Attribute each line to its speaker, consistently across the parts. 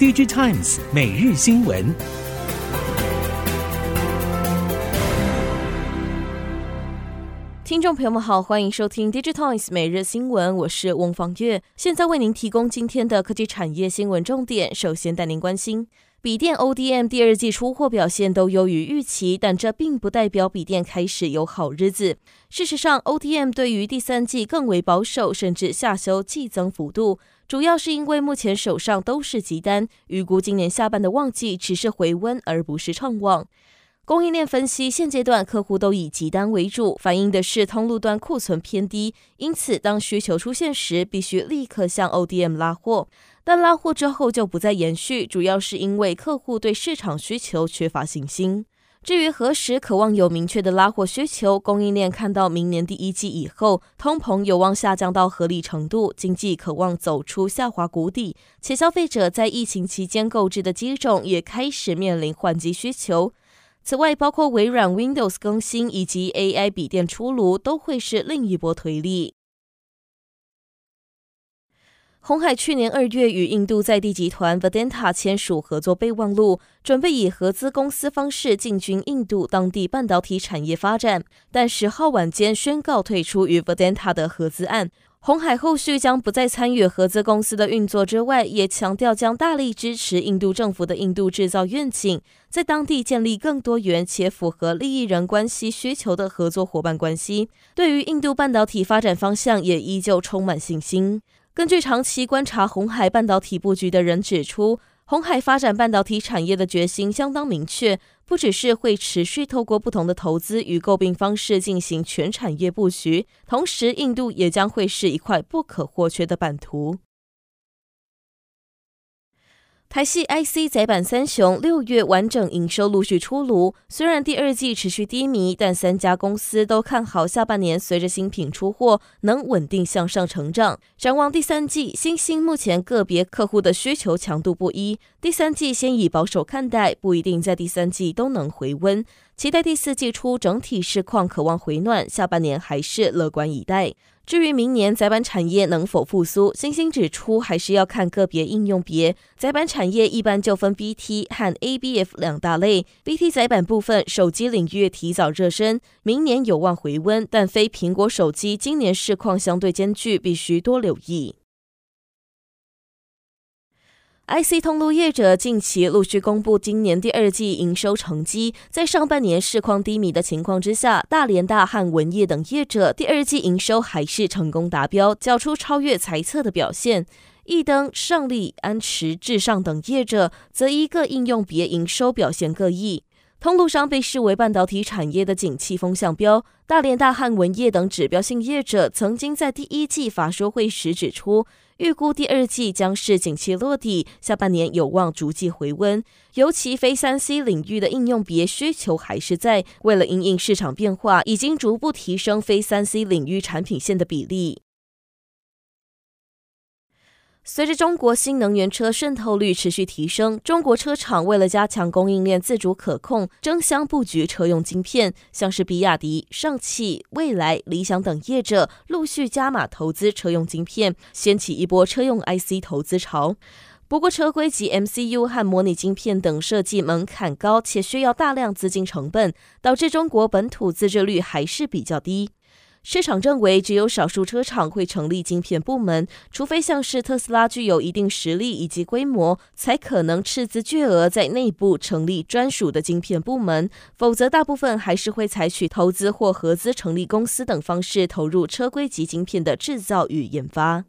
Speaker 1: DJ Times 每日新闻。
Speaker 2: 听众朋友们好，欢迎收听 DigiTimes 每日新闻，我是翁方月，现在为您提供今天的科技产业新闻重点。首先带您关心。笔电 ODM 第二季出货表现都优于预期，但这并不代表笔电开始有好日子。事实上，ODM 对于第三季更为保守，甚至下修季增幅度，主要是因为目前手上都是急单，预估今年下半的旺季只是回温，而不是畅旺。供应链分析，现阶段客户都以急单为主，反映的是通路端库存偏低，因此当需求出现时，必须立刻向 ODM 拉货。但拉货之后就不再延续，主要是因为客户对市场需求缺乏信心。至于何时渴望有明确的拉货需求，供应链看到明年第一季以后，通膨有望下降到合理程度，经济渴望走出下滑谷底，且消费者在疫情期间购置的机种也开始面临换机需求。此外，包括微软 Windows 更新以及 AI 笔电出炉，都会是另一波推力。鸿海去年二月与印度在地集团 Vedanta 签署合作备忘录，准备以合资公司方式进军印度当地半导体产业发展，但十号晚间宣告退出与 Vedanta 的合资案。红海后续将不再参与合资公司的运作之外，也强调将大力支持印度政府的印度制造愿景，在当地建立更多元且符合利益人关系需求的合作伙伴关系。对于印度半导体发展方向，也依旧充满信心。根据长期观察红海半导体布局的人指出，红海发展半导体产业的决心相当明确，不只是会持续透过不同的投资与购并方式进行全产业布局，同时印度也将会是一块不可或缺的版图。台系 IC 载板三雄六月完整营收陆续出炉，虽然第二季持续低迷，但三家公司都看好下半年随着新品出货能稳定向上成长。展望第三季，新兴目前个别客户的需求强度不一，第三季先以保守看待，不一定在第三季都能回温。期待第四季初整体市况可望回暖，下半年还是乐观以待。至于明年载板产业能否复苏，欣兴指出还是要看个别应用别。载板产业一般就分 BT 和 ABF 两大类。BT 载板部分，手机领域提早热身，明年有望回温，但非苹果手机今年市况相对艰巨，必须多留意。IC 通路业者近期陆续公布今年第二季营收成绩，在上半年市况低迷的情况之下，大连大汉文业等业者第二季营收还是成功达标，缴出超越财测的表现。易登、胜利、安驰、至上等业者则一个应用别营收表现各异。通路商被视为半导体产业的景气风向标，大连大汉文业等指标性业者曾经在第一季法说会时指出。预估第二季将是景气落地，下半年有望逐季回温。尤其非三 C 领域的应用别需求还是在，为了应应市场变化，已经逐步提升非三 C 领域产品线的比例。随着中国新能源车渗透率持续提升，中国车厂为了加强供应链自主可控，争相布局车用晶片，像是比亚迪、上汽、蔚来、理想等业者陆续加码投资车用晶片，掀起一波车用 IC 投资潮。不过，车规级 MCU 和模拟晶片等设计门槛高，且需要大量资金成本，导致中国本土自制率还是比较低。市场认为，只有少数车厂会成立晶片部门，除非像是特斯拉具有一定实力以及规模，才可能斥资巨额在内部成立专属的晶片部门。否则，大部分还是会采取投资或合资成立公司等方式投入车规级晶片的制造与研发。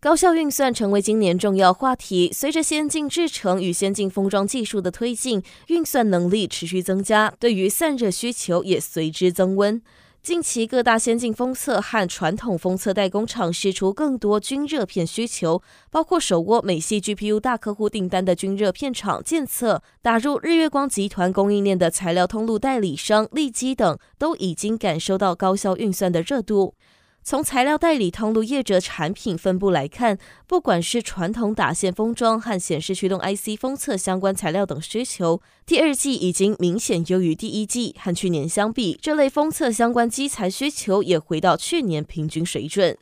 Speaker 2: 高效运算成为今年重要话题。随着先进制程与先进封装技术的推进，运算能力持续增加，对于散热需求也随之增温。近期各大先进封测和传统封测代工厂释出更多均热片需求，包括手握美系 GPU 大客户订单的均热片厂建测，打入日月光集团供应链的材料通路代理商利基等，都已经感受到高效运算的热度。从材料代理通路业者产品分布来看，不管是传统打线封装和显示驱动 IC 封测相关材料等需求，第二季已经明显优于第一季。和去年相比，这类封测相关机材需求也回到去年平均水准。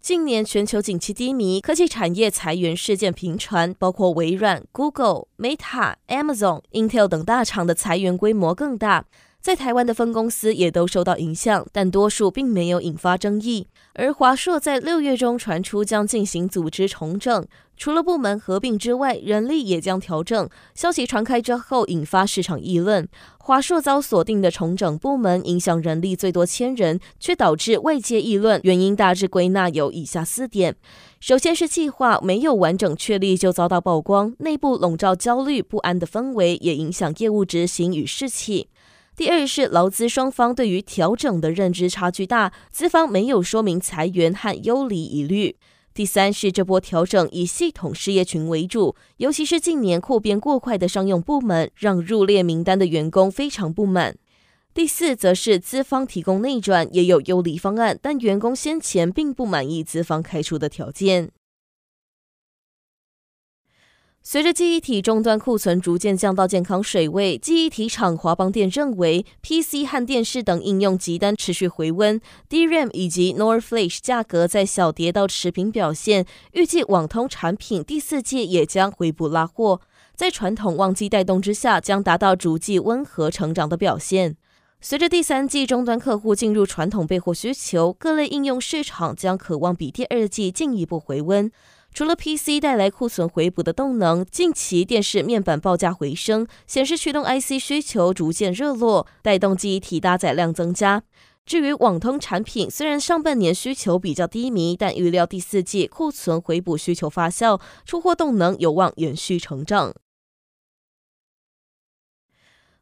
Speaker 2: 近年全球景气低迷，科技产业裁员事件频传，包括微软、Google、Meta、Amazon、Intel 等大厂的裁员规模更大。在台湾的分公司也都受到影响，但多数并没有引发争议。而华硕在六月中传出将进行组织重整，除了部门合并之外，人力也将调整。消息传开之后，引发市场议论。华硕遭锁定的重整部门影响人力最多千人，却导致外界议论。原因大致归纳有以下四点：首先是计划没有完整确立就遭到曝光，内部笼罩焦虑不安的氛围，也影响业务执行与士气。第二是劳资双方对于调整的认知差距大，资方没有说明裁员和优离疑虑。第三是这波调整以系统事业群为主，尤其是近年扩编过快的商用部门，让入列名单的员工非常不满。第四则是资方提供内转，也有优离方案，但员工先前并不满意资方开出的条件。随着记忆体终端库存逐渐降到健康水位，记忆体厂华邦电认为，PC 和电视等应用急单持续回温，DRAM 以及 NOR Flash 价格在小跌到持平表现，预计网通产品第四季也将回补拉货，在传统旺季带动之下，将达到逐季温和成长的表现。随着第三季终端客户进入传统备货需求，各类应用市场将可望比第二季进一步回温。除了 PC 带来库存回补的动能，近期电视面板报价回升，显示驱动 IC 需求逐渐热络，带动记忆体搭载量增加。至于网通产品，虽然上半年需求比较低迷，但预料第四季库存回补需求发酵，出货动能有望延续成长。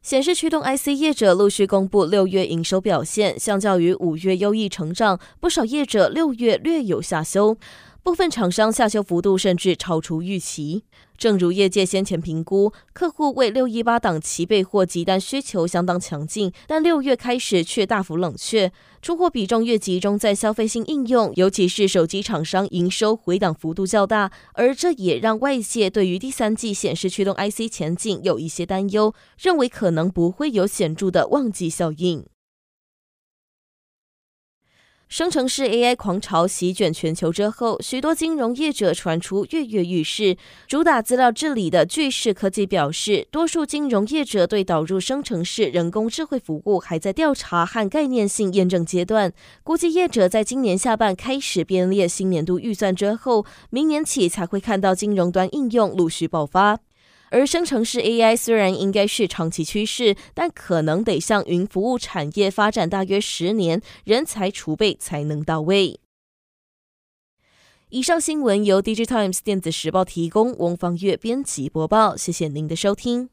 Speaker 2: 显示驱动 IC 业者陆续公布六月营收表现，相较于五月优异成长，不少业者六月略有下修。部分厂商下修幅度甚至超出预期，正如业界先前评估，客户为六一八档期备货急单需求相当强劲，但六月开始却大幅冷却，出货比重越集中在消费性应用，尤其是手机厂商营收回档幅度较大，而这也让外界对于第三季显示驱动 IC 前景有一些担忧，认为可能不会有显著的旺季效应。生成式 AI 狂潮席卷全球之后，许多金融业者传出跃跃欲试。主打资料治理的巨势科技表示，多数金融业者对导入生成式人工智慧服务还在调查和概念性验证阶段。估计业者在今年下半开始编列新年度预算之后，明年起才会看到金融端应用陆续爆发。而生成式 AI 虽然应该是长期趋势，但可能得向云服务产业发展大约十年，人才储备才能到位。以上新闻由 DigiTimes 电子时报提供，翁方月编辑播报，谢谢您的收听。